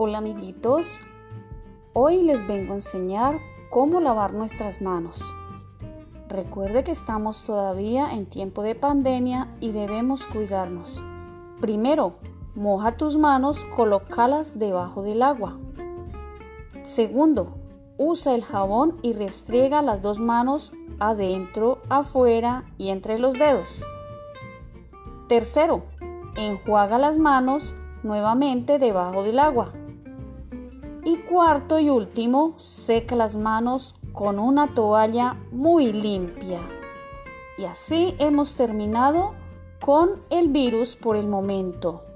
Hola amiguitos, hoy les vengo a enseñar cómo lavar nuestras manos. Recuerde que estamos todavía en tiempo de pandemia y debemos cuidarnos. Primero, moja tus manos, colócalas debajo del agua. Segundo, usa el jabón y restriega las dos manos adentro, afuera y entre los dedos. Tercero, enjuaga las manos nuevamente debajo del agua. Y cuarto y último, seca las manos con una toalla muy limpia. Y así hemos terminado con el virus por el momento.